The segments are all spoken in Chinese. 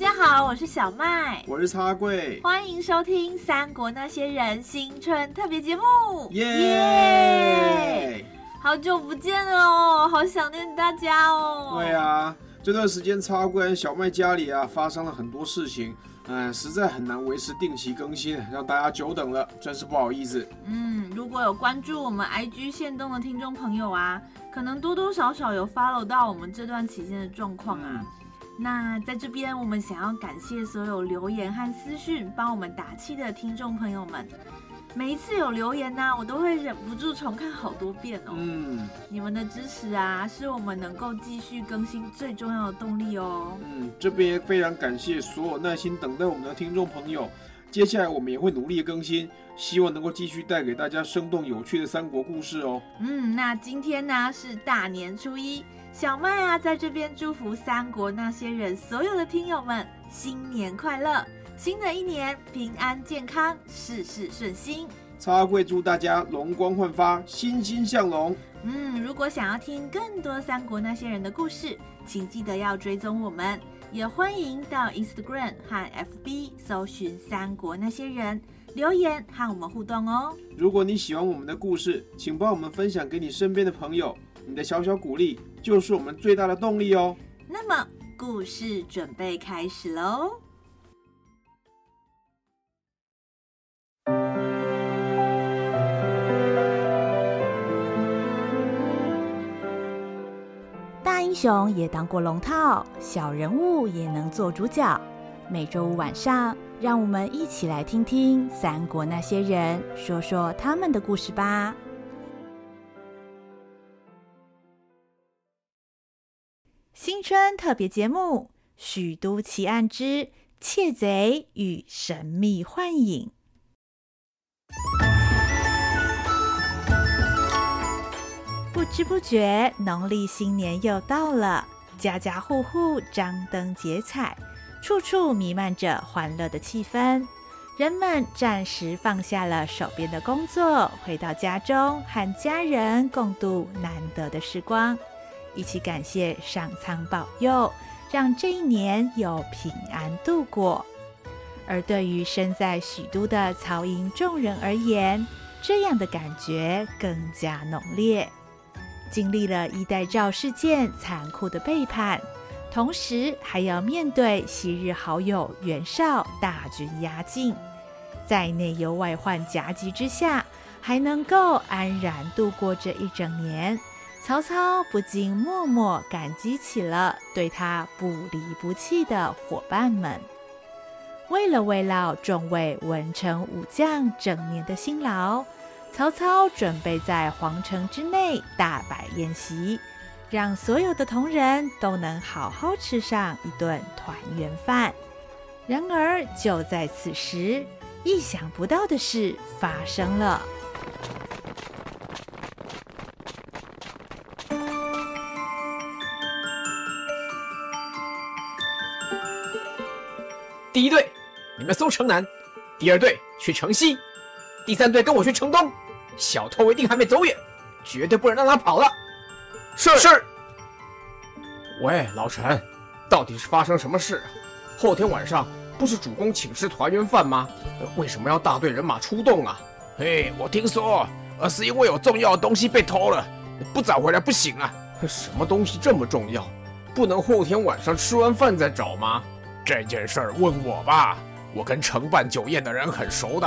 家好，我是小麦，我是插柜，欢迎收听《三国那些人》新春特别节目，耶耶！好久不见了哦，好想念大家哦。对啊，这段时间插柜小麦家里啊发生了很多事情，嗯，实在很难维持定期更新，让大家久等了，真是不好意思。嗯，如果有关注我们 IG 线动的听众朋友啊，可能多多少少有 follow 到我们这段期间的状况啊。嗯那在这边，我们想要感谢所有留言和私讯帮我们打气的听众朋友们。每一次有留言呢、啊，我都会忍不住重看好多遍哦。嗯，你们的支持啊，是我们能够继续更新最重要的动力哦。嗯，这边也非常感谢所有耐心等待我们的听众朋友。接下来我们也会努力更新，希望能够继续带给大家生动有趣的三国故事哦。嗯，那今天呢是大年初一。小麦啊，在这边祝福三国那些人所有的听友们新年快乐，新的一年平安健康，事事顺心。插贵祝大家容光焕发，欣欣向荣。嗯，如果想要听更多三国那些人的故事，请记得要追踪我们，也欢迎到 Instagram 和 FB 搜寻三国那些人，留言和我们互动哦。如果你喜欢我们的故事，请帮我们分享给你身边的朋友。你的小小鼓励就是我们最大的动力哦。那么，故事准备开始喽。大英雄也当过龙套，小人物也能做主角。每周五晚上，让我们一起来听听三国那些人，说说他们的故事吧。新春特别节目《许都奇案之窃贼与神秘幻影》。不知不觉，农历新年又到了，家家户户张灯结彩，处处弥漫着欢乐的气氛。人们暂时放下了手边的工作，回到家中，和家人共度难得的时光。一起感谢上苍保佑，让这一年有平安度过。而对于身在许都的曹营众人而言，这样的感觉更加浓烈。经历了衣带诏事件残酷的背叛，同时还要面对昔日好友袁绍大军压境，在内忧外患夹击之下，还能够安然度过这一整年。曹操不禁默默感激起了对他不离不弃的伙伴们。为了慰劳众位文臣武将整年的辛劳，曹操准备在皇城之内大摆宴席，让所有的同仁都能好好吃上一顿团圆饭。然而，就在此时，意想不到的事发生了。第一队，你们搜城南；第二队去城西；第三队跟我去城东。小偷一定还没走远，绝对不能让他跑了。是是。喂，老陈，到底是发生什么事？后天晚上不是主公请吃团圆饭吗？为什么要大队人马出动啊？嘿，我听说，而是因为有重要的东西被偷了，不找回来不行啊。什么东西这么重要？不能后天晚上吃完饭再找吗？这件事儿问我吧，我跟承办酒宴的人很熟的。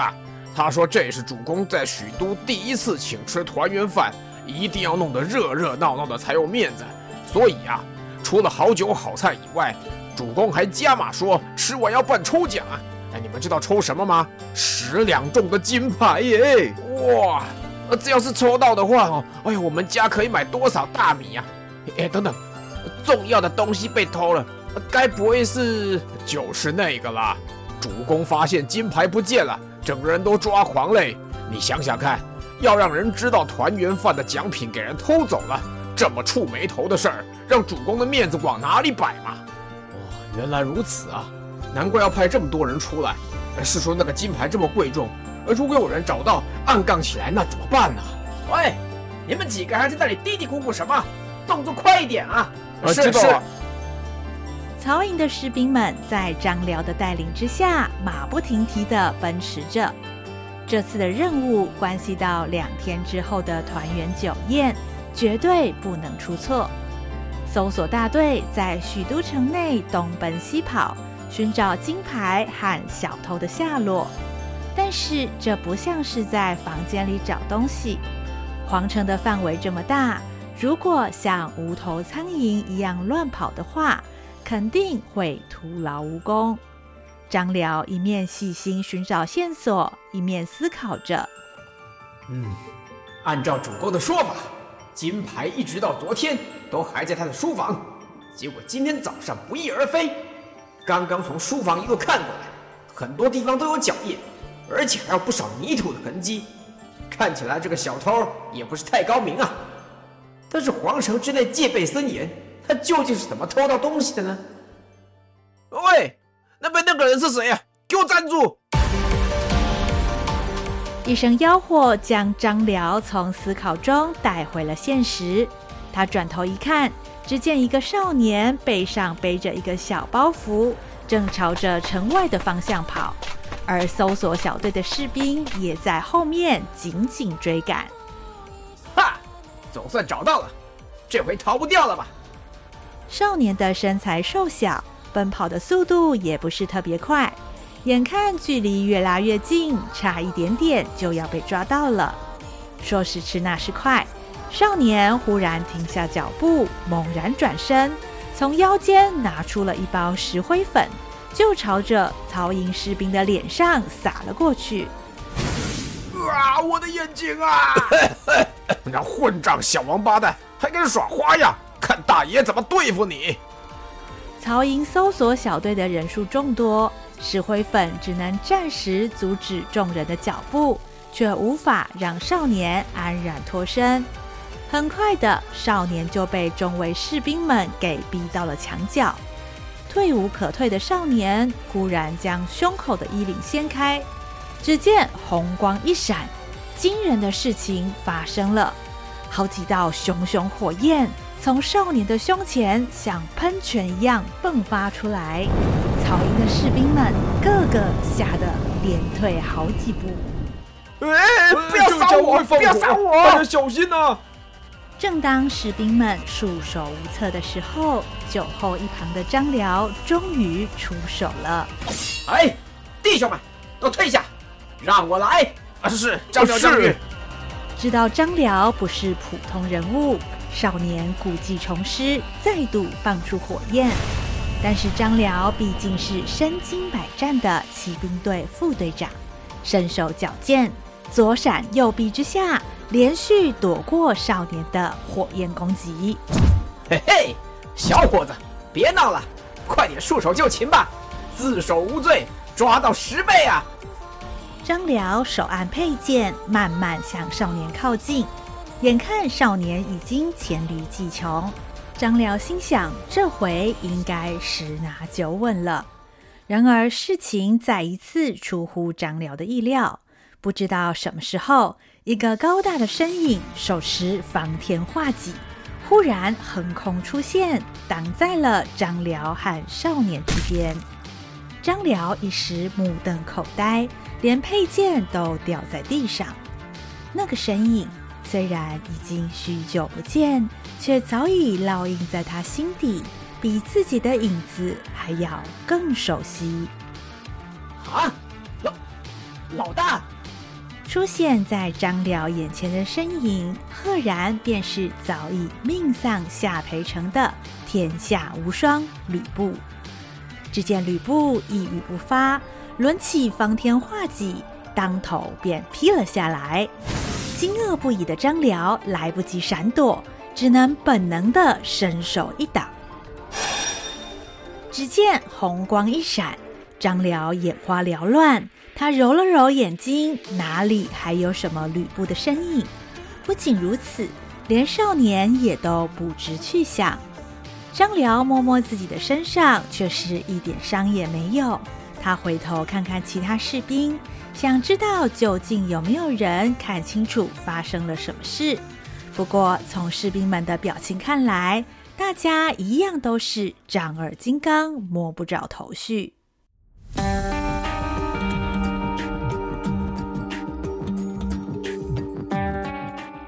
他说这是主公在许都第一次请吃团圆饭，一定要弄得热热闹闹的才有面子。所以、啊，除了好酒好菜以外，主公还加码说吃完要办抽奖。哎，你们知道抽什么吗？十两重的金牌耶！哇，这要是抽到的话哦，哎呀，我们家可以买多少大米呀？哎，等等，重要的东西被偷了，该不会是就是那个啦？主公发现金牌不见了，整个人都抓狂嘞！你想想看，要让人知道团圆饭的奖品给人偷走了，这么触眉头的事儿，让主公的面子往哪里摆嘛？哦，原来如此啊，难怪要派这么多人出来。是说那个金牌这么贵重，而如果有人找到暗杠起来，那怎么办呢？喂，你们几个还在那里嘀嘀咕咕什么？动作快一点啊！是是。是曹营的士兵们在张辽的带领之下，马不停蹄地奔驰着。这次的任务关系到两天之后的团圆酒宴，绝对不能出错。搜索大队在许都城内东奔西跑，寻找金牌和小偷的下落。但是这不像是在房间里找东西。皇城的范围这么大，如果像无头苍蝇一样乱跑的话，肯定会徒劳无功。张辽一面细心寻找线索，一面思考着：“嗯，按照主公的说法，金牌一直到昨天都还在他的书房，结果今天早上不翼而飞。刚刚从书房一路看过来，很多地方都有脚印，而且还有不少泥土的痕迹。看起来这个小偷也不是太高明啊。但是皇城之内戒备森严。”他究竟是怎么偷到东西的呢？喂，那边那个人是谁呀？给我站住！一声吆喝将张辽从思考中带回了现实。他转头一看，只见一个少年背上背着一个小包袱，正朝着城外的方向跑，而搜索小队的士兵也在后面紧紧追赶。哈，总算找到了，这回逃不掉了吧？少年的身材瘦小，奔跑的速度也不是特别快，眼看距离越拉越近，差一点点就要被抓到了。说时迟，那时快，少年忽然停下脚步，猛然转身，从腰间拿出了一包石灰粉，就朝着曹营士兵的脸上撒了过去。啊！我的眼睛啊！那混账小王八蛋，还敢耍花样！看大爷怎么对付你！曹营搜索小队的人数众多，石灰粉只能暂时阻止众人的脚步，却无法让少年安然脱身。很快的，少年就被众位士兵们给逼到了墙角。退无可退的少年忽然将胸口的衣领掀开，只见红光一闪，惊人的事情发生了，好几道熊熊火焰。从少年的胸前像喷泉一样迸发出来，曹营的士兵们个个吓得连退好几步。哎，不要杀我！不要杀我！大家小心呐！正当士兵们束手无策的时候，酒后一旁的张辽终于出手了。哎，弟兄们，都退下，让我来！啊，是是，张辽将军。知道张辽不是普通人物。少年故技重施，再度放出火焰。但是张辽毕竟是身经百战的骑兵队副队长，身手矫健，左闪右避之下，连续躲过少年的火焰攻击。嘿嘿，小伙子，别闹了，快点束手就擒吧！自首无罪，抓到十倍啊！张辽手按佩剑，慢慢向少年靠近。眼看少年已经黔驴技穷，张辽心想：这回应该十拿九稳了。然而事情再一次出乎张辽的意料，不知道什么时候，一个高大的身影手持方天画戟，忽然横空出现，挡在了张辽和少年之间。张辽一时目瞪口呆，连佩剑都掉在地上。那个身影。虽然已经许久不见，却早已烙印在他心底，比自己的影子还要更熟悉。啊，老老大！出现在张辽眼前的身影，赫然便是早已命丧夏培城的天下无双吕布。只见吕布一语不发，抡起方天画戟，当头便劈了下来。惊愕不已的张辽来不及闪躲，只能本能的伸手一挡。只见红光一闪，张辽眼花缭乱，他揉了揉眼睛，哪里还有什么吕布的身影？不仅如此，连少年也都不知去向。张辽摸摸自己的身上，却是一点伤也没有。他回头看看其他士兵，想知道究竟有没有人看清楚发生了什么事。不过，从士兵们的表情看来，大家一样都是丈二金刚，摸不着头绪。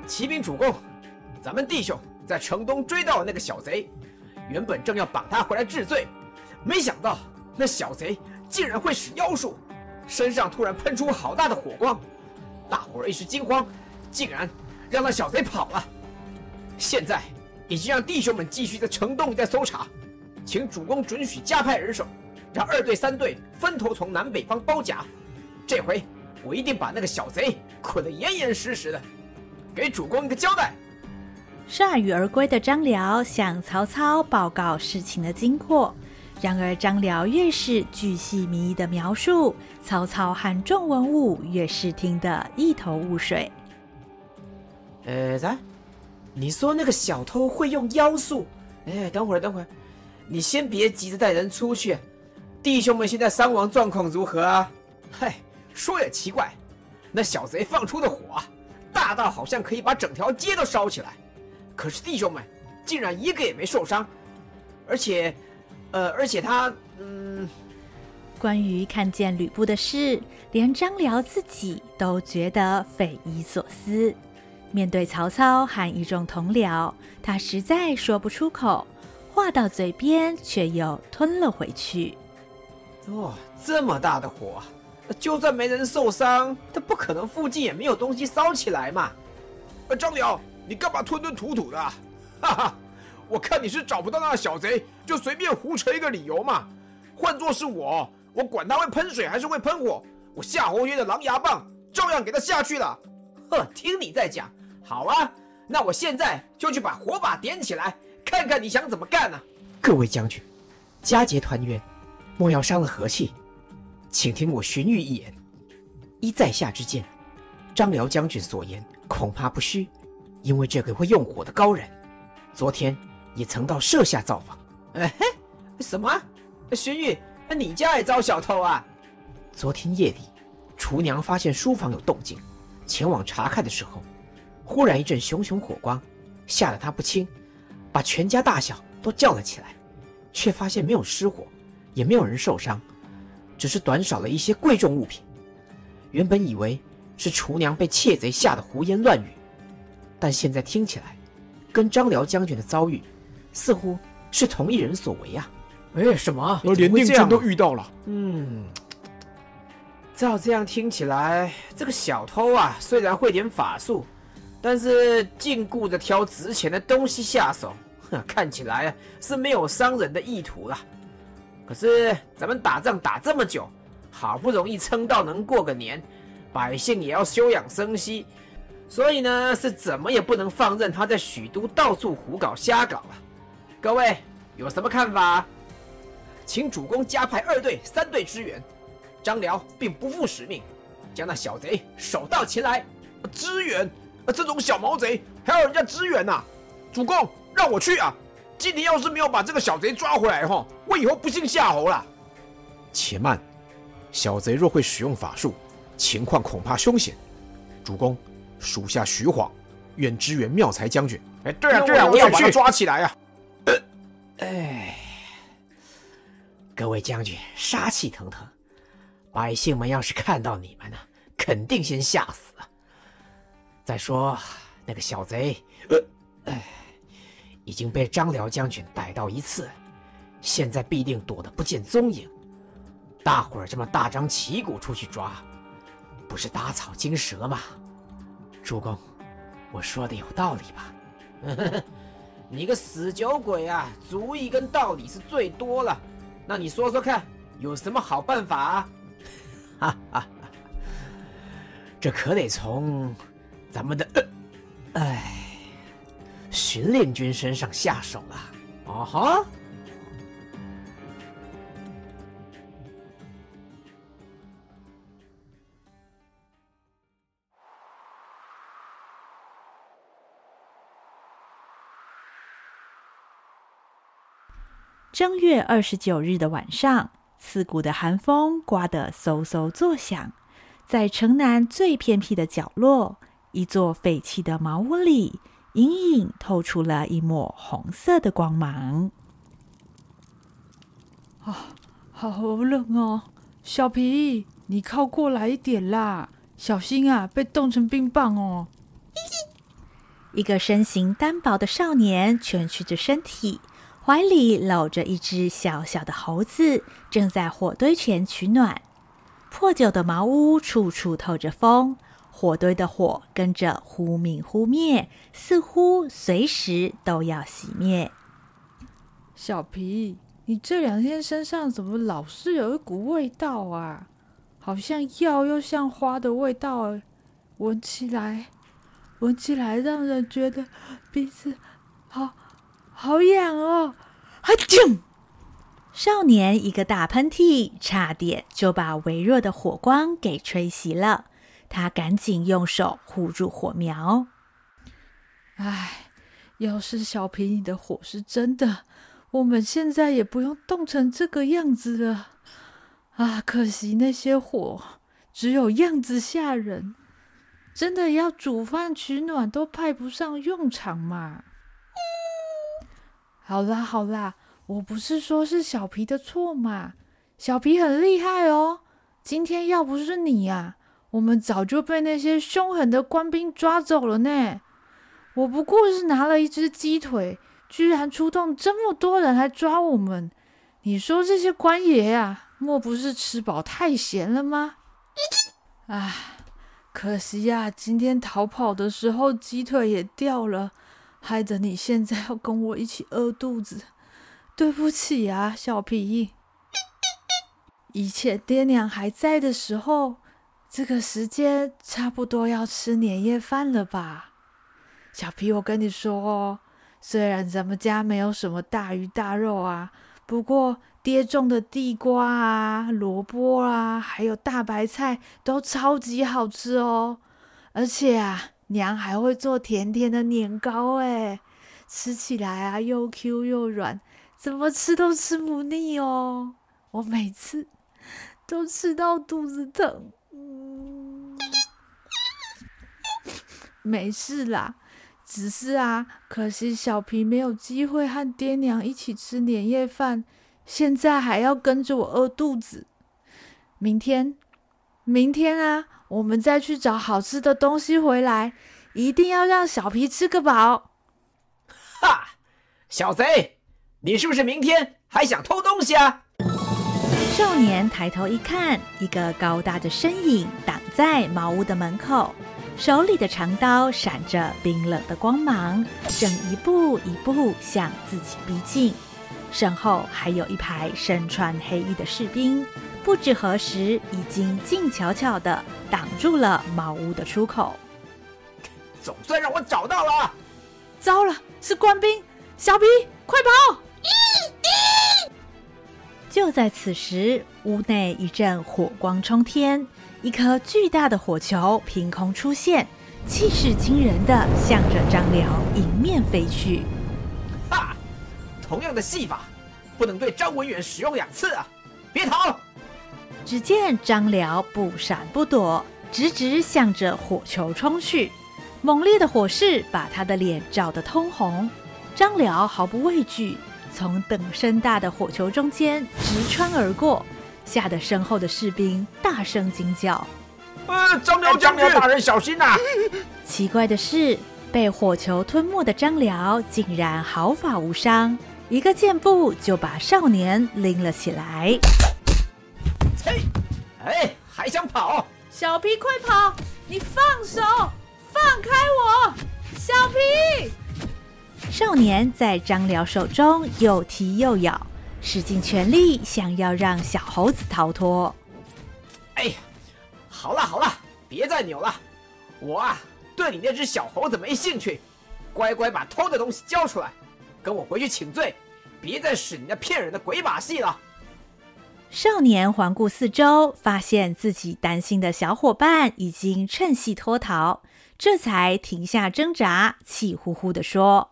启禀主公，咱们弟兄在城东追到了那个小贼，原本正要绑他回来治罪，没想到那小贼竟然会使妖术，身上突然喷出好大的火光，大伙儿一时惊慌，竟然让那小贼跑了。现在已经让弟兄们继续在城东一带搜查，请主公准许加派人手，让二队、三队分头从南北方包夹。这回我一定把那个小贼捆得严严实实的。给主公一个交代。铩羽而归的张辽向曹操报告事情的经过，然而张辽越是巨细靡遗的描述，曹操和众文武越是听得一头雾水。呃，咱，你说那个小偷会用妖术？哎，等会儿，等会儿，你先别急着带人出去。弟兄们现在伤亡状况如何啊？嗨，说也奇怪，那小贼放出的火。大到好像可以把整条街都烧起来，可是弟兄们竟然一个也没受伤，而且，呃，而且他，嗯，关于看见吕布的事，连张辽自己都觉得匪夷所思。面对曹操和一众同僚，他实在说不出口，话到嘴边却又吞了回去。哦，这么大的火！就算没人受伤，他不可能附近也没有东西烧起来嘛。呃，张辽，你干嘛吞吞吐吐的？哈哈，我看你是找不到那个小贼，就随便胡扯一个理由嘛。换作是我，我管他会喷水还是会喷火，我夏侯渊的狼牙棒照样给他下去了。呵，听你在讲，好啊，那我现在就去把火把点起来，看看你想怎么干呢？各位将军，佳节团圆，莫要伤了和气。请听我荀彧一言，依在下之见，张辽将军所言恐怕不虚，因为这个会用火的高人，昨天也曾到舍下造访。哎嘿，什么？荀彧，你家也遭小偷啊？昨天夜里，厨娘发现书房有动静，前往查看的时候，忽然一阵熊熊火光，吓得她不轻，把全家大小都叫了起来，却发现没有失火，也没有人受伤。只是短少了一些贵重物品，原本以为是厨娘被窃贼吓得胡言乱语，但现在听起来，跟张辽将军的遭遇似乎是同一人所为啊！哎，什么？连令箭都遇到了。嗯，照这样听起来，这个小偷啊，虽然会点法术，但是尽顾着挑值钱的东西下手，哼，看起来是没有伤人的意图了。可是咱们打仗打这么久，好不容易撑到能过个年，百姓也要休养生息，所以呢，是怎么也不能放任他在许都到处胡搞瞎搞啊！各位有什么看法？请主公加派二队、三队支援。张辽并不负使命，将那小贼手到擒来。支援？这种小毛贼还要人家支援呐、啊？主公让我去啊！今天要是没有把这个小贼抓回来，哈，我以后不姓夏侯了。且慢，小贼若会使用法术，情况恐怕凶险。主公，属下徐晃愿支援妙才将军。哎，对啊，对啊，我要把他抓起来啊！哎，各位将军杀气腾腾，百姓们要是看到你们呢，肯定先吓死。再说那个小贼，呃，哎。已经被张辽将军逮到一次，现在必定躲得不见踪影。大伙儿这么大张旗鼓出去抓，不是打草惊蛇吗？主公，我说的有道理吧？你个死酒鬼啊，主意跟道理是最多了。那你说说看，有什么好办法啊？哈哈，这可得从咱们的，哎，巡练军身上下手了。啊哈！正月二十九日的晚上，刺骨的寒风刮得嗖嗖作响，在城南最偏僻的角落，一座废弃的茅屋里，隐隐透出了一抹红色的光芒。啊，好冷哦！小皮，你靠过来一点啦，小心啊，被冻成冰棒哦！一个身形单薄的少年蜷曲着身体。怀里搂着一只小小的猴子，正在火堆前取暖。破旧的茅屋处处透着风，火堆的火跟着忽明忽灭，似乎随时都要熄灭。小皮，你这两天身上怎么老是有一股味道啊？好像药又像花的味道，闻起来，闻起来让人觉得鼻子好。好痒哦！啊啾！少年一个大喷嚏，差点就把微弱的火光给吹熄了。他赶紧用手护住火苗。唉，要是小皮你的火是真的，我们现在也不用冻成这个样子了。啊，可惜那些火只有样子吓人，真的要煮饭取暖都派不上用场嘛。好啦好啦，我不是说是小皮的错嘛，小皮很厉害哦。今天要不是你呀，我们早就被那些凶狠的官兵抓走了呢。我不过是拿了一只鸡腿，居然出动这么多人来抓我们。你说这些官爷呀，莫不是吃饱太闲了吗？唉，可惜呀，今天逃跑的时候鸡腿也掉了。害得你现在要跟我一起饿肚子，对不起啊，小皮。以前爹娘还在的时候，这个时间差不多要吃年夜饭了吧？小皮，我跟你说哦，虽然咱们家没有什么大鱼大肉啊，不过爹种的地瓜啊、萝卜啊，还有大白菜都超级好吃哦，而且啊。娘还会做甜甜的年糕，哎，吃起来啊又 Q 又软，怎么吃都吃不腻哦。我每次都吃到肚子疼。嗯，没事啦，只是啊，可惜小皮没有机会和爹娘一起吃年夜饭，现在还要跟着我饿肚子。明天，明天啊。我们再去找好吃的东西回来，一定要让小皮吃个饱。哈，小贼，你是不是明天还想偷东西啊？少年抬头一看，一个高大的身影挡在茅屋的门口，手里的长刀闪着冰冷的光芒，正一步一步向自己逼近。身后还有一排身穿黑衣的士兵。不知何时，已经静悄悄地挡住了茅屋的出口。总算让我找到了！糟了，是官兵！小皮，快跑！就在此时，屋内一阵火光冲天，一颗巨大的火球凭空出现，气势惊人的向着张辽迎面飞去。哈！同样的戏法，不能对张文远使用两次啊！别逃！只见张辽不闪不躲，直直向着火球冲去。猛烈的火势把他的脸照得通红。张辽毫不畏惧，从等身大的火球中间直穿而过，吓得身后的士兵大声惊叫：“呃，张辽将军大人小心呐、啊！”奇怪的是，被火球吞没的张辽竟然毫发无伤，一个箭步就把少年拎了起来。嘿，哎，还想跑？小皮，快跑！你放手，放开我！小皮！少年在张辽手中又踢又咬，使尽全力想要让小猴子逃脱。哎呀，好了好了，别再扭了，我啊对你那只小猴子没兴趣，乖乖把偷的东西交出来，跟我回去请罪，别再使你那骗人的鬼把戏了。少年环顾四周，发现自己担心的小伙伴已经趁隙脱逃，这才停下挣扎，气呼呼地说：“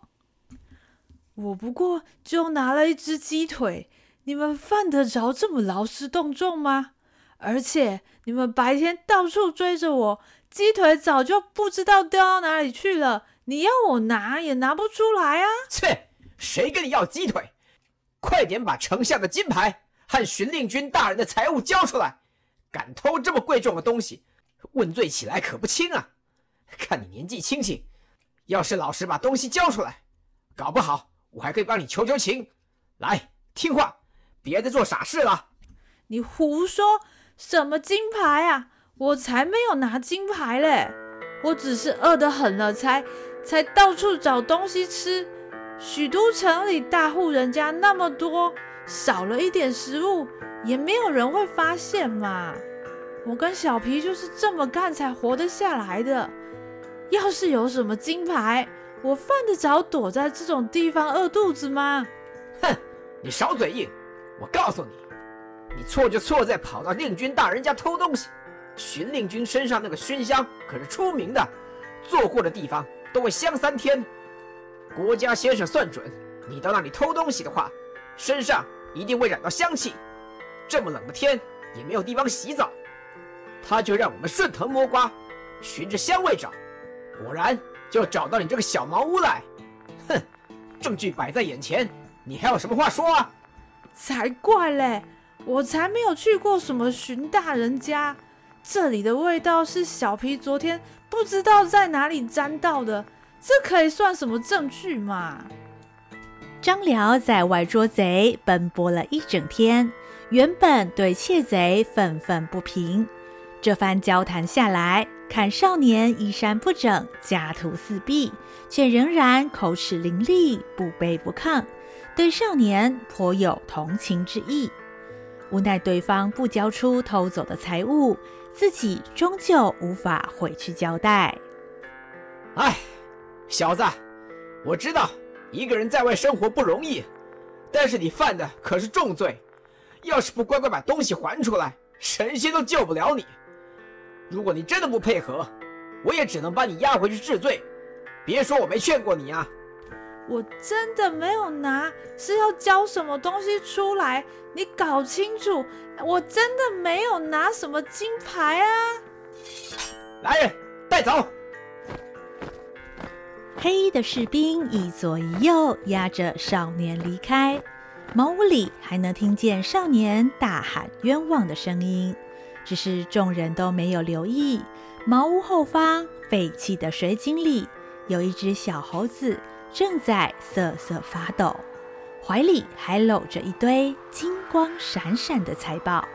我不过就拿了一只鸡腿，你们犯得着这么劳师动众吗？而且你们白天到处追着我，鸡腿早就不知道掉到哪里去了。你要我拿也拿不出来啊！”切，谁跟你要鸡腿？快点把丞相的金牌！和巡令军大人的财物交出来！敢偷这么贵重的东西，问罪起来可不轻啊！看你年纪轻轻，要是老实把东西交出来，搞不好我还可以帮你求求情。来，听话，别再做傻事了。你胡说什么金牌啊？我才没有拿金牌嘞！我只是饿得很了，才才到处找东西吃。许都城里大户人家那么多。少了一点食物，也没有人会发现嘛。我跟小皮就是这么干才活得下来的。要是有什么金牌，我犯得着躲在这种地方饿肚子吗？哼，你少嘴硬！我告诉你，你错就错在跑到令君大人家偷东西。巡令君身上那个熏香可是出名的，坐过的地方都会香三天。国家先生算准，你到那里偷东西的话，身上一定会染到香气，这么冷的天也没有地方洗澡，他就让我们顺藤摸瓜，循着香味找，果然就找到你这个小茅屋来。哼，证据摆在眼前，你还有什么话说啊？才怪嘞！我才没有去过什么寻大人家，这里的味道是小皮昨天不知道在哪里沾到的，这可以算什么证据嘛？张辽在外捉贼，奔波了一整天，原本对窃贼愤愤不平。这番交谈下来，看少年衣衫不整，家徒四壁，却仍然口齿伶俐，不卑不亢，对少年颇有同情之意。无奈对方不交出偷走的财物，自己终究无法回去交代。哎，小子，我知道。一个人在外生活不容易，但是你犯的可是重罪，要是不乖乖把东西还出来，神仙都救不了你。如果你真的不配合，我也只能把你押回去治罪。别说我没劝过你啊！我真的没有拿，是要交什么东西出来？你搞清楚，我真的没有拿什么金牌啊！来人，带走。黑衣的士兵一左一右压着少年离开，茅屋里还能听见少年大喊冤枉的声音。只是众人都没有留意，茅屋后方废弃的水井里有一只小猴子正在瑟瑟发抖，怀里还搂着一堆金光闪闪的财宝。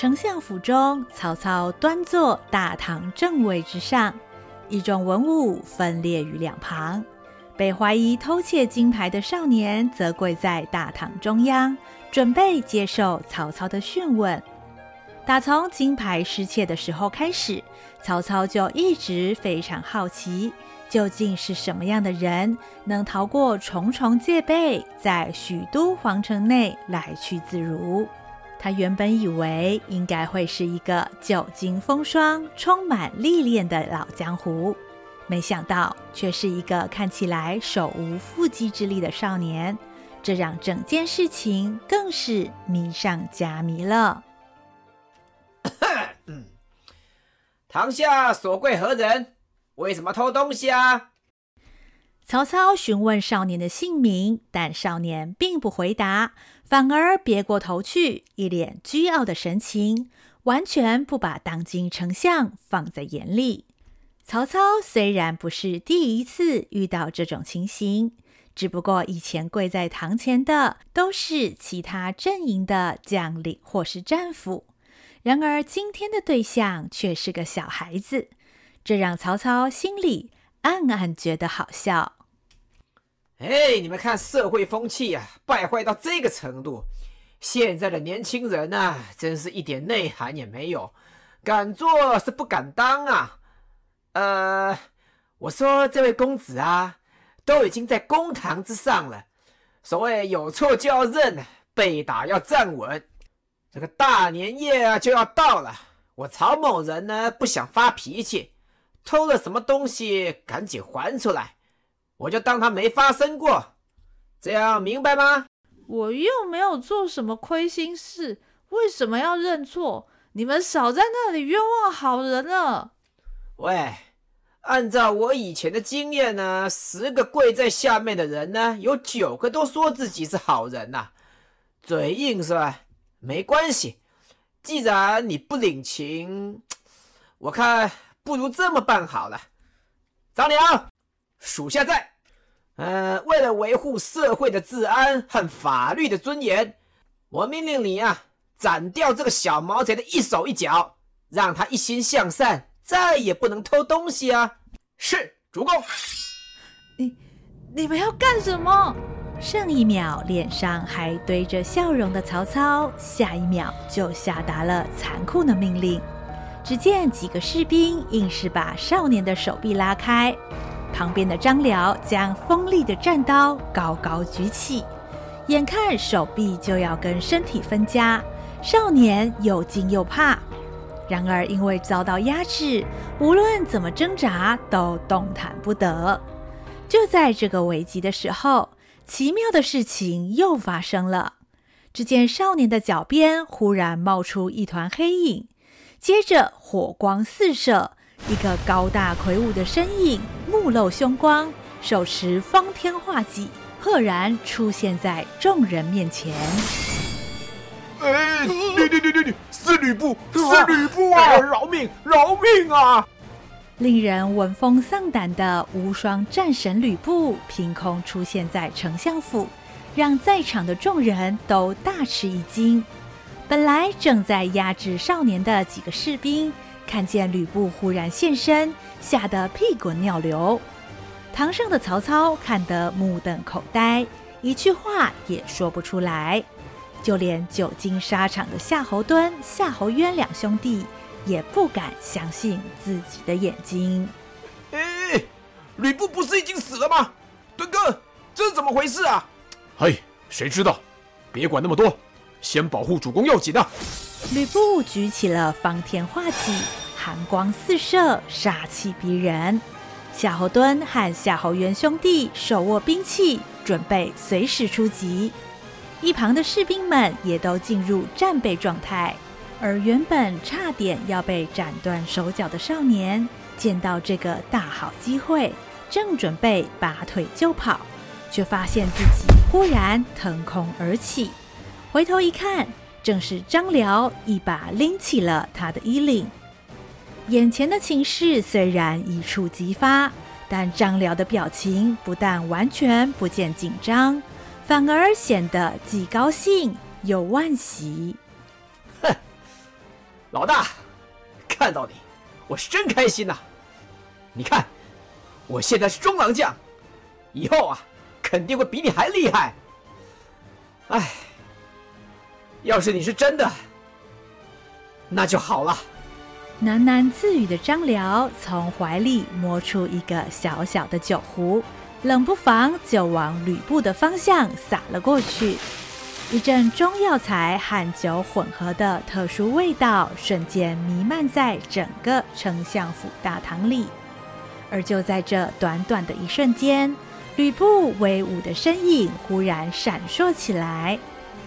丞相府中，曹操端坐大堂正位之上，一众文武分列于两旁。被怀疑偷窃金牌的少年则跪在大堂中央，准备接受曹操的讯问。打从金牌失窃的时候开始，曹操就一直非常好奇，究竟是什么样的人能逃过重重戒备，在许都皇城内来去自如。他原本以为应该会是一个久经风霜、充满历练的老江湖，没想到却是一个看起来手无缚鸡之力的少年，这让整件事情更是迷上加迷了。堂下所贵何人？为什么偷东西啊？曹操询问少年的姓名，但少年并不回答。反而别过头去，一脸倨傲的神情，完全不把当今丞相放在眼里。曹操虽然不是第一次遇到这种情形，只不过以前跪在堂前的都是其他阵营的将领或是战俘，然而今天的对象却是个小孩子，这让曹操心里暗暗觉得好笑。哎，你们看社会风气啊，败坏到这个程度，现在的年轻人呐、真是一点内涵也没有，敢做是不敢当啊。呃，我说这位公子啊，都已经在公堂之上了，所谓有错就要认，被打要站稳。这个大年夜啊就要到了，我曹某人呢不想发脾气，偷了什么东西赶紧还出来。我就当他没发生过，这样明白吗？我又没有做什么亏心事，为什么要认错？你们少在那里冤枉好人了。喂，按照我以前的经验呢，十个跪在下面的人呢，有九个都说自己是好人呐、啊，嘴硬是吧？没关系，既然你不领情，我看不如这么办好了，张良。属下在，呃，为了维护社会的治安和法律的尊严，我命令你啊，斩掉这个小毛贼的一手一脚，让他一心向善，再也不能偷东西啊！是，主公。你你们要干什么？上一秒脸上还堆着笑容的曹操，下一秒就下达了残酷的命令。只见几个士兵硬是把少年的手臂拉开。旁边的张辽将锋利的战刀高高举起，眼看手臂就要跟身体分家，少年又惊又怕。然而因为遭到压制，无论怎么挣扎都动弹不得。就在这个危急的时候，奇妙的事情又发生了。只见少年的脚边忽然冒出一团黑影，接着火光四射。一个高大魁梧的身影，目露凶光，手持方天画戟，赫然出现在众人面前。哎，你你你你你，是吕布，是吕布啊！饶命，饶命啊！令人闻风丧胆的无双战神吕布，凭空出现在丞相府，让在场的众人都大吃一惊。本来正在压制少年的几个士兵。看见吕布忽然现身，吓得屁滚尿流。堂上的曹操看得目瞪口呆，一句话也说不出来。就连久经沙场的夏侯惇、夏侯渊两兄弟也不敢相信自己的眼睛。哎，吕布不是已经死了吗？敦哥，这是怎么回事啊？嘿，谁知道？别管那么多，先保护主公要紧啊！吕布举起了方天画戟。寒光四射，杀气逼人。夏侯惇和夏侯渊兄弟手握兵器，准备随时出击。一旁的士兵们也都进入战备状态。而原本差点要被斩断手脚的少年，见到这个大好机会，正准备拔腿就跑，却发现自己忽然腾空而起。回头一看，正是张辽一把拎起了他的衣领。眼前的情势虽然一触即发，但张辽的表情不但完全不见紧张，反而显得既高兴又惋惜。哼，老大，看到你，我是真开心呐！你看，我现在是中郎将，以后啊，肯定会比你还厉害。哎，要是你是真的，那就好了。喃喃自语的张辽从怀里摸出一个小小的酒壶，冷不防就往吕布的方向洒了过去。一阵中药材和酒混合的特殊味道瞬间弥漫在整个丞相府大堂里。而就在这短短的一瞬间，吕布威武的身影忽然闪烁起来，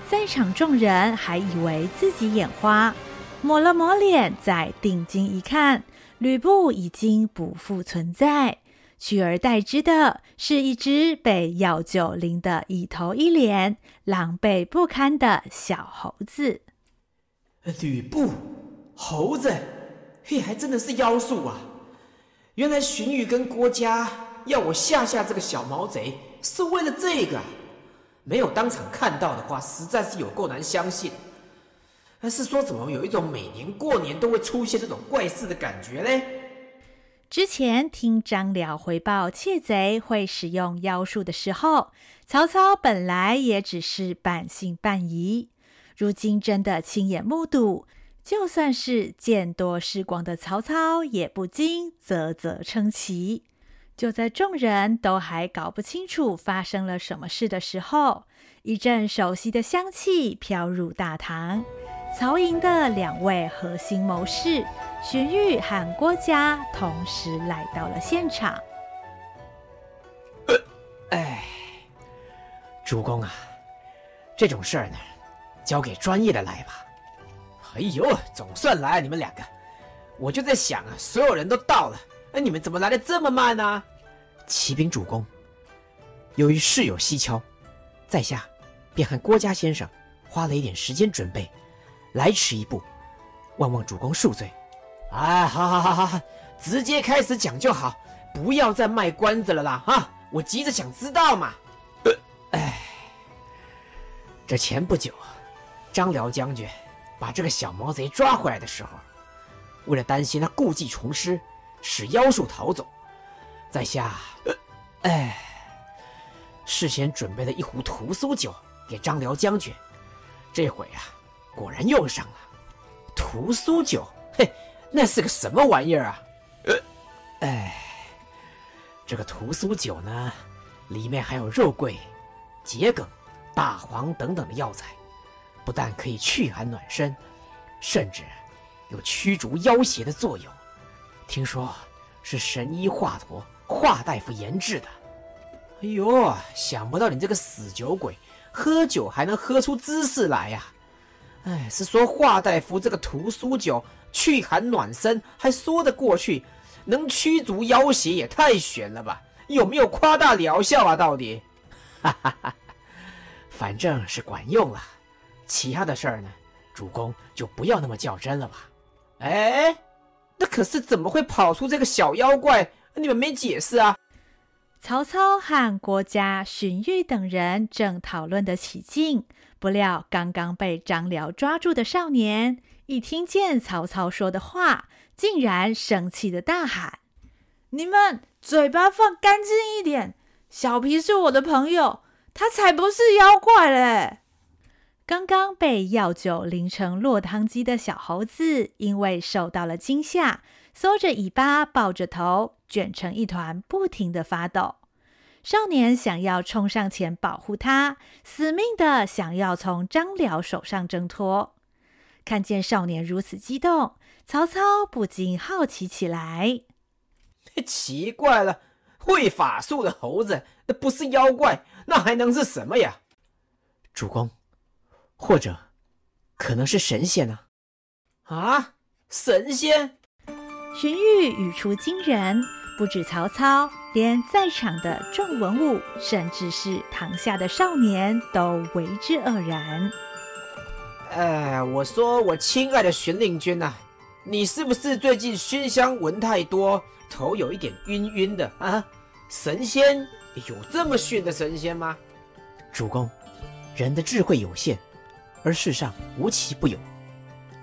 在场众人还以为自己眼花。抹了抹脸，再定睛一看，吕布已经不复存在，取而代之的是一只被药酒淋得一头一脸、狼狈不堪的小猴子。吕布，猴子，嘿，还真的是妖术啊！原来荀彧跟郭嘉要我吓吓这个小毛贼，是为了这个。没有当场看到的话，实在是有够难相信。还是说，怎么有一种每年过年都会出现这种怪事的感觉嘞？之前听张辽回报窃贼会使用妖术的时候，曹操本来也只是半信半疑。如今真的亲眼目睹，就算是见多识广的曹操，也不禁啧啧称奇。就在众人都还搞不清楚发生了什么事的时候，一阵熟悉的香气飘入大堂。曹营的两位核心谋士荀彧和郭嘉同时来到了现场。哎，主公啊，这种事儿呢，交给专业的来吧。哎呦，总算来了你们两个！我就在想啊，所有人都到了，那你们怎么来的这么慢呢？启禀主公，由于事有蹊跷，在下便和郭嘉先生花了一点时间准备。来迟一步，万望主公恕罪。哎，好好好好好，直接开始讲就好，不要再卖关子了啦！哈，我急着想知道嘛。呃，哎，这前不久，张辽将军把这个小毛贼抓回来的时候，为了担心他故技重施，使妖术逃走，在下，呃，哎，事先准备了一壶屠苏酒给张辽将军，这回啊。果然用上了，屠苏酒，嘿，那是个什么玩意儿啊？呃，哎，这个屠苏酒呢，里面含有肉桂、桔梗、大黄等等的药材，不但可以驱寒暖身，甚至有驱逐妖邪的作用。听说是神医华佗华大夫研制的。哎呦，想不到你这个死酒鬼，喝酒还能喝出姿势来呀！哎，是说华大夫这个屠苏酒驱寒暖身还说得过去，能驱逐妖邪也太玄了吧？有没有夸大疗效啊？到底？哈哈哈，反正是管用了。其他的事儿呢，主公就不要那么较真了吧？哎，那可是怎么会跑出这个小妖怪？你们没解释啊？曹操和郭嘉、荀彧等人正讨论得起劲，不料刚刚被张辽抓住的少年，一听见曹操说的话，竟然生气地大喊：“你们嘴巴放干净一点！小皮是我的朋友，他才不是妖怪嘞！”刚刚被药酒淋成落汤鸡的小猴子，因为受到了惊吓，缩着尾巴，抱着头。卷成一团，不停地发抖。少年想要冲上前保护他，死命的想要从张辽手上挣脱。看见少年如此激动，曹操不禁好奇起来。奇怪了，会法术的猴子，那不是妖怪，那还能是什么呀？主公，或者可能是神仙呢？啊？啊，神仙？荀彧语出惊人。不止曹操，连在场的众文武，甚至是堂下的少年，都为之愕然。哎，我说我亲爱的荀令君呐、啊，你是不是最近熏香闻太多，头有一点晕晕的啊？神仙有这么逊的神仙吗？主公，人的智慧有限，而世上无奇不有，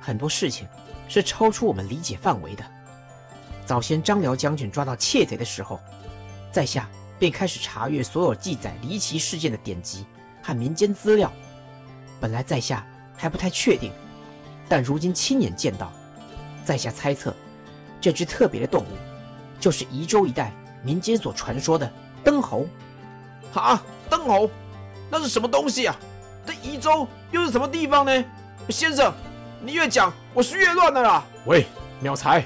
很多事情是超出我们理解范围的。早先张辽将军抓到窃贼的时候，在下便开始查阅所有记载离奇事件的典籍和民间资料。本来在下还不太确定，但如今亲眼见到，在下猜测，这只特别的动物，就是宜州一带民间所传说的灯猴。啊，灯猴，那是什么东西啊？这宜州又是什么地方呢？先生，你越讲我是越乱的啦。喂，妙才。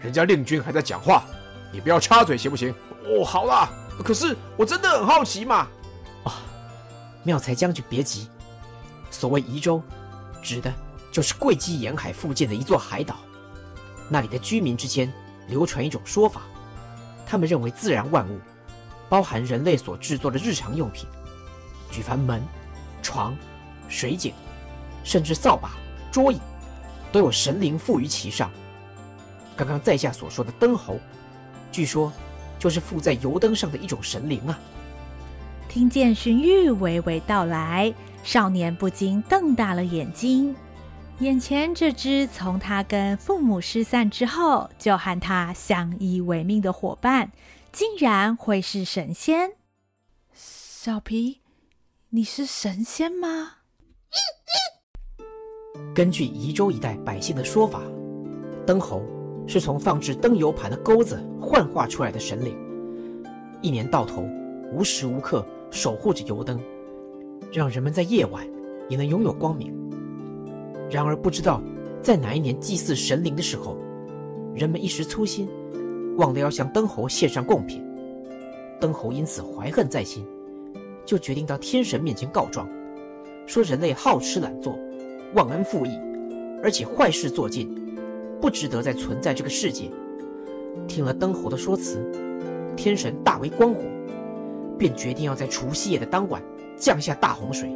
人家令君还在讲话，你不要插嘴行不行？哦，好啦，可是我真的很好奇嘛。啊、哦，妙才将军别急，所谓宜州，指的就是贵基沿海附近的一座海岛。那里的居民之间流传一种说法，他们认为自然万物，包含人类所制作的日常用品，举凡门、床、水井，甚至扫把、桌椅，都有神灵附于其上。刚刚在下所说的灯猴，据说就是附在油灯上的一种神灵啊！听见荀彧娓娓道来，少年不禁瞪大了眼睛。眼前这只从他跟父母失散之后就和他相依为命的伙伴，竟然会是神仙？小皮，你是神仙吗？根据宜州一带百姓的说法，灯猴是从放置灯油盘的钩子幻化出来的神灵，一年到头无时无刻守护着油灯，让人们在夜晚也能拥有光明。然而，不知道在哪一年祭祀神灵的时候，人们一时粗心，忘了要向灯猴献上贡品。灯猴因此怀恨在心，就决定到天神面前告状，说人类好吃懒做，忘恩负义，而且坏事做尽，不值得再存在这个世界。听了灯猴的说辞，天神大为光火，便决定要在除夕夜的当晚降下大洪水，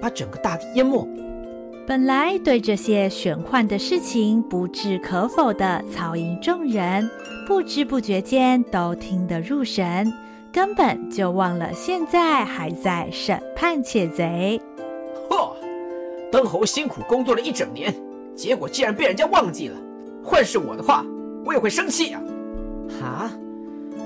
把整个大地淹没。本来对这些玄幻的事情不置可否的曹营众人，不知不觉间都听得入神，根本就忘了现在还在审判窃贼。嚯！灯猴辛苦工作了一整年，结果竟然被人家忘记了。换是我的话，我也会生气啊！啊？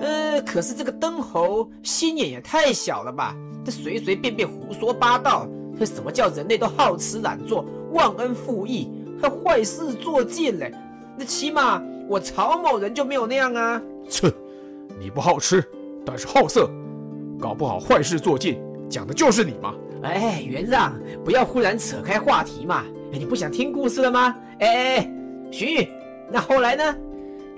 呃，可是这个灯猴心眼也太小了吧？这随随便便胡说八道。这什么叫人类都好吃懒做、忘恩负义，还坏事做尽嘞？那起码我曹某人就没有那样啊！切，你不好吃，但是好色，搞不好坏事做尽，讲的就是你嘛！哎，元让，不要忽然扯开话题嘛！哎，你不想听故事了吗？哎，荀彧，那后来呢？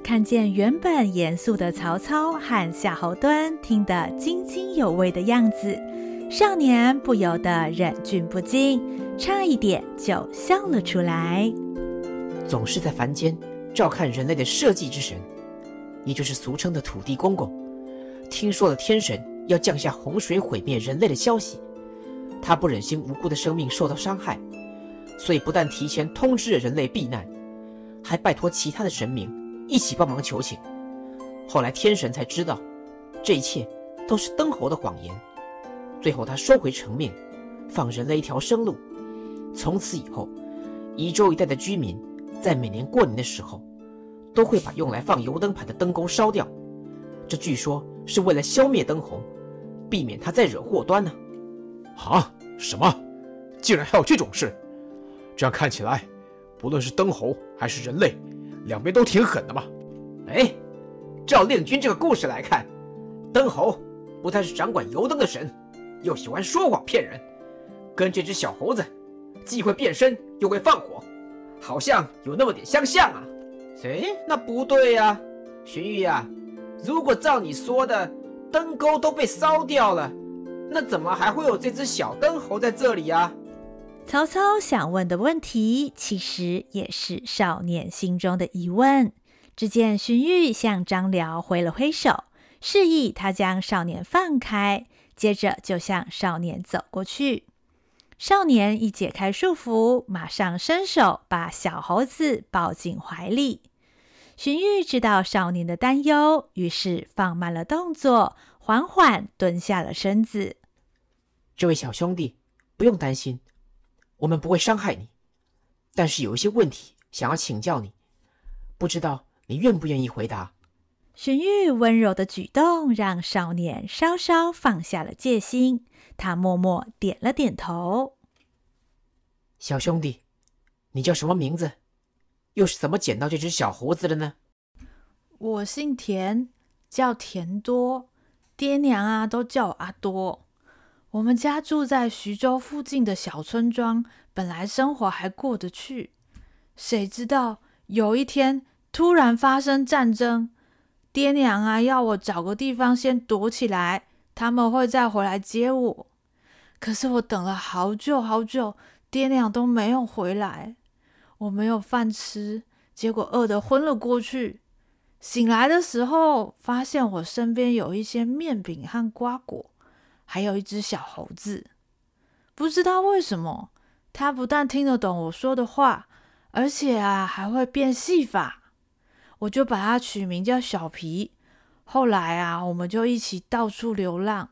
看见原本严肃的曹操和夏侯惇听得津津有味的样子。少年不由得忍俊不禁，差一点就笑了出来。总是在凡间照看人类的社稷之神，也就是俗称的土地公公，听说了天神要降下洪水毁灭人类的消息，他不忍心无辜的生命受到伤害，所以不但提前通知了人类避难，还拜托其他的神明一起帮忙求情。后来天神才知道，这一切都是灯猴的谎言。最后，他收回成命，放人类一条生路。从此以后，宜州一带的居民在每年过年的时候，都会把用来放油灯盘的灯钩烧掉。这据说是为了消灭灯猴，避免他再惹祸端呢。啊？什么？竟然还有这种事？这样看起来，不论是灯猴还是人类，两边都挺狠的嘛。哎，照令君这个故事来看，灯猴不但是掌管油灯的神。又喜欢说谎骗人，跟这只小猴子既会变身又会放火，好像有那么点相像啊！哎，那不对呀，啊，荀彧呀，如果照你说的，灯钩都被烧掉了，那怎么还会有这只小灯猴在这里呀？曹操想问的问题，其实也是少年心中的疑问。只见荀彧向张辽挥了挥手，示意他将少年放开。接着就向少年走过去，少年一解开束缚，马上伸手把小猴子抱进怀里。荀彧知道少年的担忧，于是放慢了动作，缓缓蹲下了身子。这位小兄弟，不用担心，我们不会伤害你，但是有一些问题想要请教你，不知道你愿不愿意回答？荀彧温柔的举动让少年稍稍放下了戒心，他默默点了点头。小兄弟，你叫什么名字？又是怎么捡到这只小猴子的呢？我姓田，叫田多，爹娘啊都叫我阿多。我们家住在徐州附近的小村庄，本来生活还过得去，谁知道有一天突然发生战争。爹娘啊，要我找个地方先躲起来，他们会再回来接我。可是我等了好久好久，爹娘都没有回来，我没有饭吃，结果饿得昏了过去。醒来的时候，发现我身边有一些面饼和瓜果，还有一只小猴子。不知道为什么，它不但听得懂我说的话，而且啊，还会变戏法。我就把它取名叫小皮。后来啊，我们就一起到处流浪。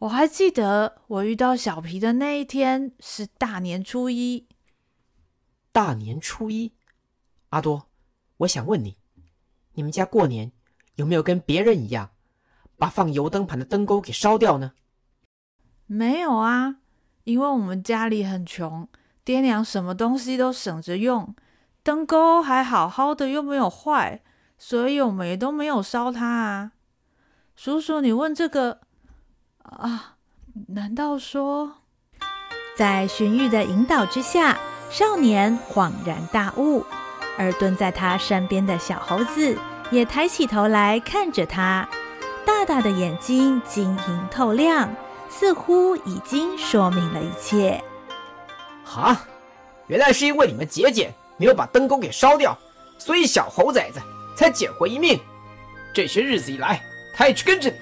我还记得我遇到小皮的那一天是大年初一。大年初一，阿多，我想问你，你们家过年有没有跟别人一样，把放油灯盘的灯钩给烧掉呢？没有啊，因为我们家里很穷，爹娘什么东西都省着用，灯钩还好好的，又没有坏，所以我们也都没有烧它啊。叔叔，你问这个啊？难道说，在荀彧的引导之下？少年恍然大悟，而蹲在他身边的小猴子也抬起头来看着他，大大的眼睛晶莹透亮，似乎已经说明了一切。啊，原来是因为你们节俭，没有把灯钩给烧掉，所以小猴崽子才捡回一命。这些日子以来，他一直跟着你，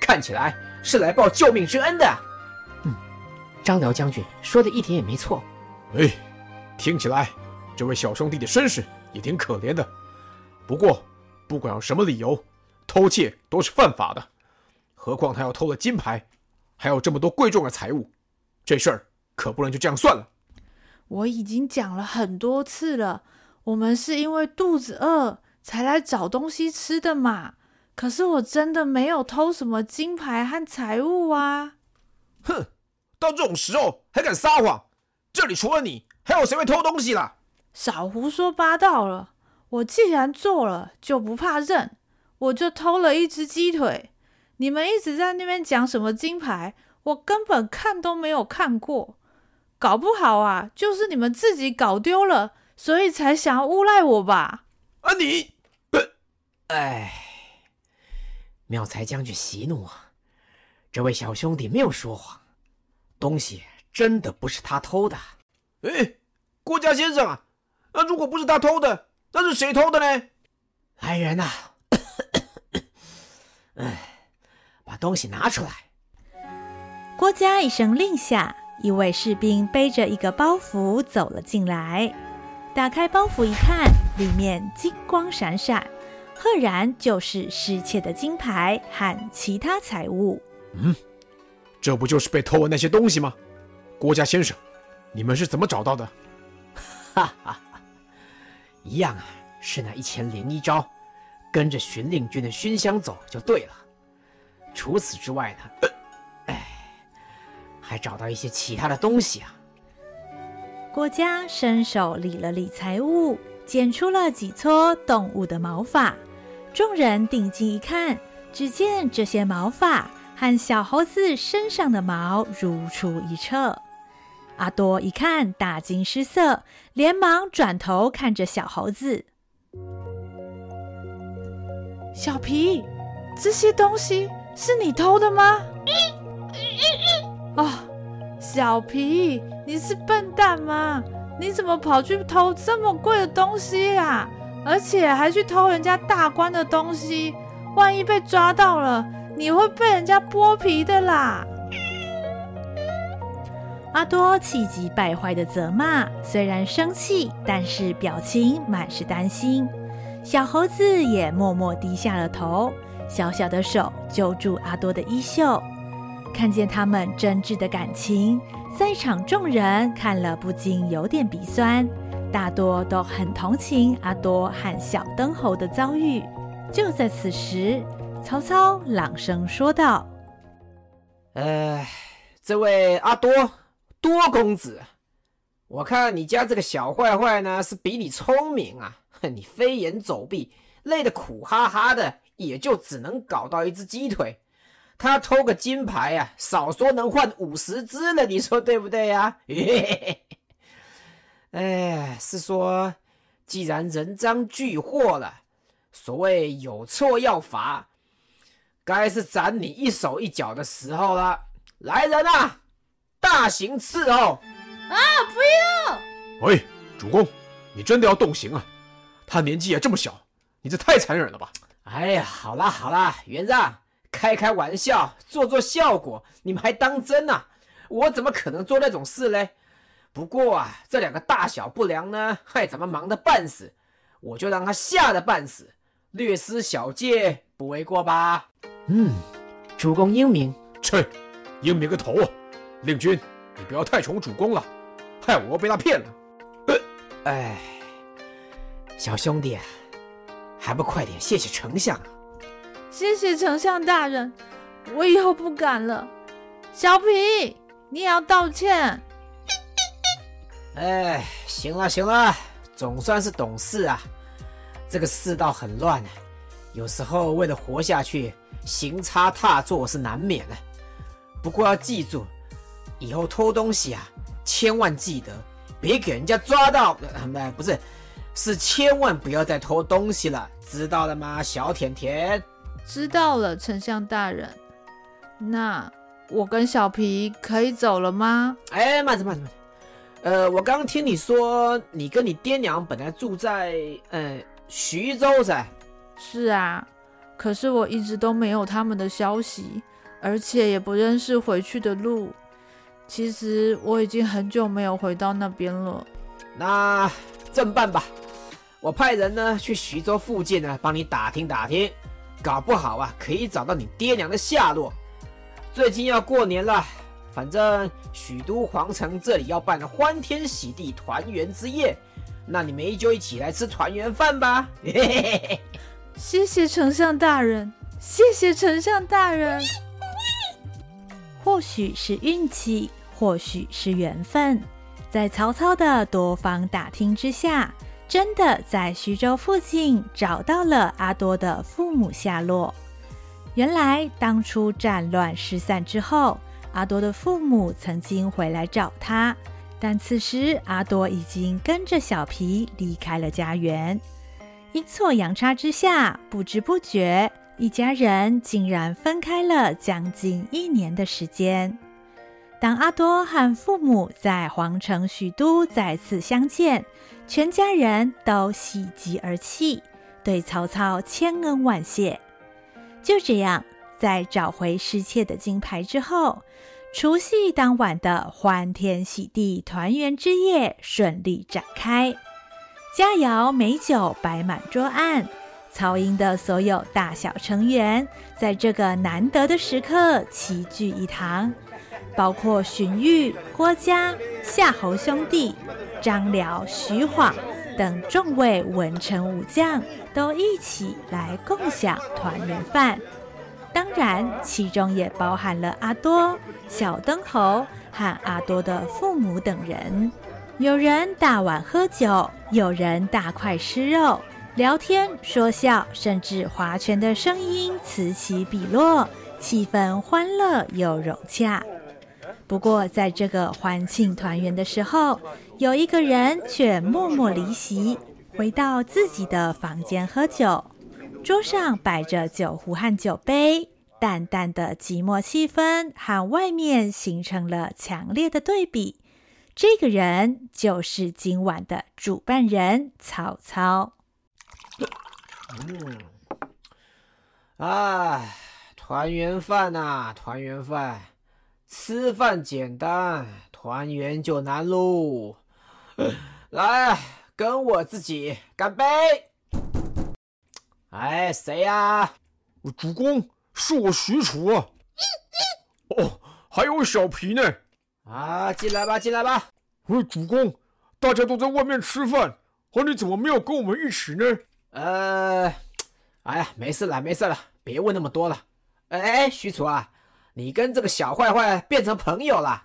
看起来是来报救命之恩的。嗯，张辽将军说的一点也没错。哎。听起来，这位小兄弟的身世也挺可怜的。不过，不管有什么理由，偷窃都是犯法的。何况他要偷了金牌，还有这么多贵重的财物，这事儿可不能就这样算了。我已经讲了很多次了，我们是因为肚子饿才来找东西吃的嘛。可是我真的没有偷什么金牌和财物啊！哼，到这种时候还敢撒谎？这里除了你，还有谁会偷东西啦？少胡说八道了！我既然做了，就不怕认。我就偷了一只鸡腿。你们一直在那边讲什么金牌，我根本看都没有看过。搞不好啊，就是你们自己搞丢了，所以才想要诬赖我吧？啊你！哎，妙才将军息怒啊！这位小兄弟没有说谎，东西真的不是他偷的。哎，郭家先生啊，那如果不是他偷的，那是谁偷的呢？来人呐！哎，把东西拿出来。郭嘉一声令下，一位士兵背着一个包袱走了进来。打开包袱一看，里面金光闪闪，赫然就是失窃的金牌和其他财物。嗯，这不就是被偷的那些东西吗？郭家先生。你们是怎么找到的？哈哈哈，一样啊，是那一千零一招，跟着巡令军的熏香走就对了。除此之外呢，哎，还找到一些其他的东西啊。郭嘉伸手理了理财物，捡出了几撮动物的毛发。众人定睛一看，只见这些毛发和小猴子身上的毛如出一辙。阿多一看，大惊失色，连忙转头看着小猴子。小皮，这些东西是你偷的吗？啊、小皮，你是笨蛋吗？你怎么跑去偷这么贵的东西呀？而且还去偷人家大官的东西，万一被抓到了，你会被人家剥皮的啦！阿多气急败坏的责骂，虽然生气，但是表情满是担心。小猴子也默默低下了头，小小的手揪住阿多的衣袖。看见他们真挚的感情，在场众人看了不禁有点鼻酸。大多都很同情阿多和小灯猴的遭遇。就在此时，曹操朗声说道：“呃，这位阿多。”多公子，我看你家这个小坏坏呢，是比你聪明啊！你飞檐走壁，累得苦哈哈的，也就只能搞到一只鸡腿。他偷个金牌、啊，少说能换五十只了，你说对不对呀、啊？哎，是说，既然人赃俱获了，所谓有错要罚，该是斩你一手一脚的时候了。来人啊！大刑伺候！啊，不要！喂，主公，你真的要动刑啊？他年纪也这么小，你这太残忍了吧？哎呀，好啦好啦，元让，开开玩笑，做做效果，你们还当真啊？我怎么可能做那种事嘞？不过啊，这两个大小不良呢，害咱们忙得半死，我就让他吓得半死，略施小戒，不为过吧？嗯，主公英明。切，英明个头啊！令君，你不要太宠主公了，害我被他骗了。呃，哎，小兄弟，还不快点谢谢丞相啊！谢谢丞相大人，我以后不敢了。小皮，你也要道歉。哎，行了行了，总算是懂事啊。这个世道很乱啊，有时候为了活下去，行差踏错是难免的。不过要记住，以后偷东西啊，千万记得。别给人家抓到，呃，不是，是千万不要再偷东西了，知道了吗，小甜甜？知道了，丞相大人。那我跟小皮可以走了吗？哎，慢着，慢着，慢着。呃，我刚刚听你说，你跟你爹娘本来住在呃徐州噻？是啊，可是我一直都没有他们的消息，而且也不认识回去的路。其实我已经很久没有回到那边了。那这么办吧，我派人呢去徐州附近呢帮你打听打听，搞不好啊可以找到你爹娘的下落。最近要过年了，反正许都皇城这里要办欢天喜地团圆之夜，那你们就一起来吃团圆饭吧。谢谢丞相大人，谢谢丞相大人。或许是运气。或许是缘分，在曹操的多方打听之下，真的在徐州附近找到了阿多的父母下落。原来当初战乱失散之后，阿多的父母曾经回来找他，但此时阿多已经跟着小皮离开了家园。阴错阳差之下，不知不觉，一家人竟然分开了将近一年的时间。当阿多和父母在皇城许都再次相见，全家人都喜极而泣，对曹操千恩万谢。就这样，在找回失窃的金牌之后，除夕当晚的欢天喜地团圆之夜顺利展开，佳肴美酒摆满桌案，曹营的所有大小成员在这个难得的时刻齐聚一堂。包括荀彧、郭嘉、夏侯兄弟、张辽、徐晃等众位文臣武将都一起来共享团圆饭。当然，其中也包含了阿多、小灯猴和阿多的父母等人。有人大碗喝酒，有人大块吃肉，聊天说笑，甚至划拳的声音此起彼落，气氛欢乐又融洽。不过，在这个欢庆团圆的时候，有一个人却默默离席，回到自己的房间喝酒。桌上摆着酒壶和酒杯，淡淡的寂寞气氛和外面形成了强烈的对比。这个人就是今晚的主办人曹操。嗯，哎，团圆饭呐，团圆饭。吃饭简单，团圆就难喽。来，跟我自己干杯！哎，谁呀？主公，是我许褚啊。哦，还有小皮呢。啊，进来吧，进来吧。喂，主公，大家都在外面吃饭，而你怎么没有跟我们一起呢？呃，哎呀，没事了，没事了，别问那么多了。哎哎，许褚啊。你跟这个小坏坏变成朋友了？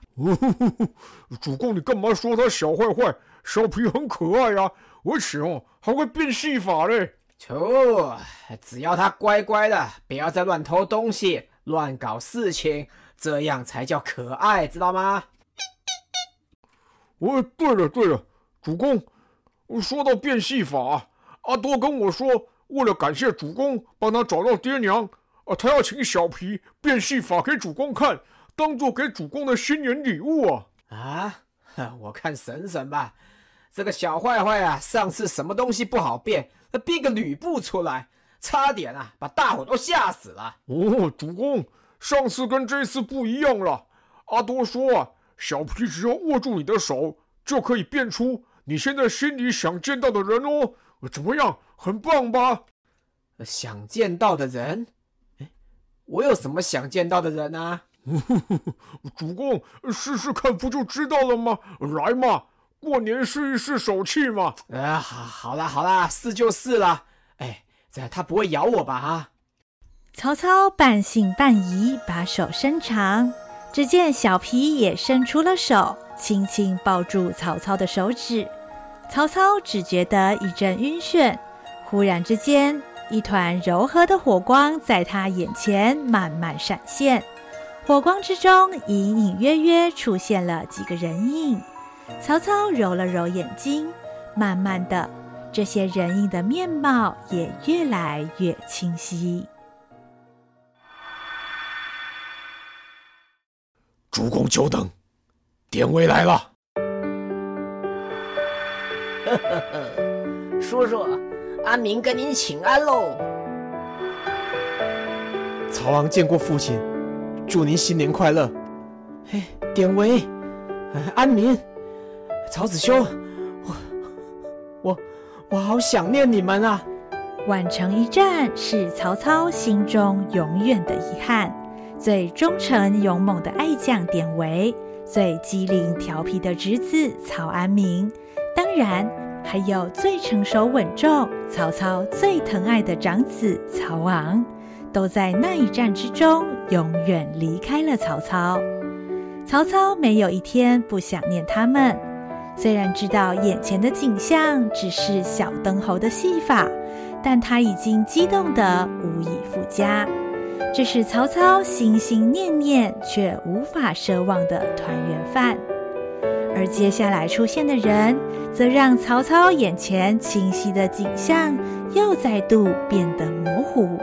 主公，你干嘛说他小坏坏？小皮很可爱呀，而且哦还会变戏法嘞。错，只要他乖乖的，不要再乱偷东西、乱搞事情，这样才叫可爱，知道吗？哦，对了对了，主公，说到变戏法，阿多跟我说，为了感谢主公帮他找到爹娘。啊，他要请小皮变戏法给主公看，当做给主公的新年礼物啊！啊，我看省省吧。这个小坏坏啊，上次什么东西不好变，变个吕布出来，差点啊把大伙都吓死了。哦，主公，上次跟这次不一样了。阿多说啊，小皮只要握住你的手，就可以变出你现在心里想见到的人哦。怎么样，很棒吧？想见到的人。我有什么想见到的人啊？主公，试试看不就知道了吗？来嘛，过年试一试手气嘛。啊，好，好啦，好啦，试就试啦。哎，这他不会咬我吧？啊！曹操半信半疑，把手伸长，只见小皮也伸出了手，轻轻抱住曹操的手指。曹操只觉得一阵晕眩，忽然之间，一团柔和的火光在他眼前慢慢闪现，火光之中隐隐约约出现了几个人影。曹操揉了揉眼睛，慢慢的，这些人影的面貌也越来越清晰。主公久等，典韦来了。呵呵呵，叔叔，阿明跟您请安喽。曹昂见过父亲，祝您新年快乐。嘿，典韦，安民，曹子修，我我我好想念你们啊！宛城一战是曹操心中永远的遗憾。最忠诚勇猛的爱将典韦，最机灵调皮的侄子曹安民。当然，还有最成熟稳重、曹操最疼爱的长子曹昂，都在那一战之中永远离开了曹操。曹操没有一天不想念他们，虽然知道眼前的景象只是小灯猴的戏法，但他已经激动得无以复加。这是曹操心心念念却无法奢望的团圆饭。而接下来出现的人，则让曹操眼前清晰的景象又再度变得模糊，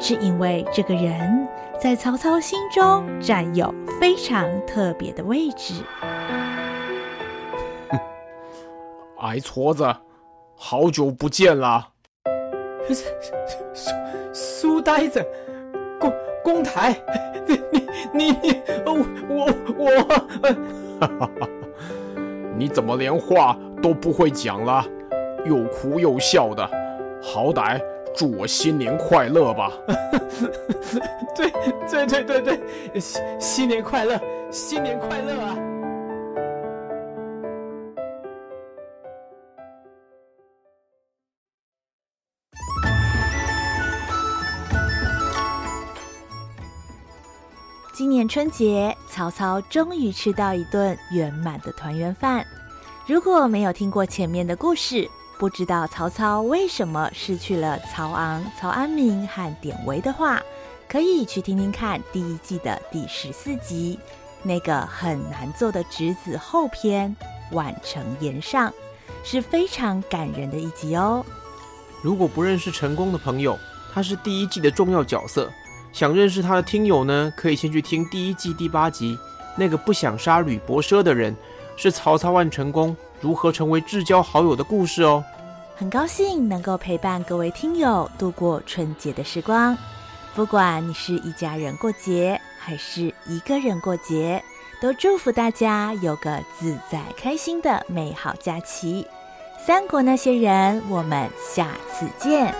是因为这个人在曹操心中占有非常特别的位置。矮矬子，好久不见了。苏苏呆子，公公台，你你你，我我我，哈哈哈。你怎么连话都不会讲了？又哭又笑的，好歹祝我新年快乐吧！对对对对对，新新年快乐，新年快乐啊！春节，曹操终于吃到一顿圆满的团圆饭。如果没有听过前面的故事，不知道曹操为什么失去了曹昂、曹安民和典韦的话，可以去听听看第一季的第十四集，那个很难做的侄子后篇《宛城严上》，是非常感人的一集哦。如果不认识陈宫的朋友，他是第一季的重要角色。想认识他的听友呢，可以先去听第一季第八集。那个不想杀吕伯奢的人，是曹操万成功如何成为至交好友的故事哦。很高兴能够陪伴各位听友度过春节的时光。不管你是一家人过节，还是一个人过节，都祝福大家有个自在开心的美好假期。三国那些人，我们下次见。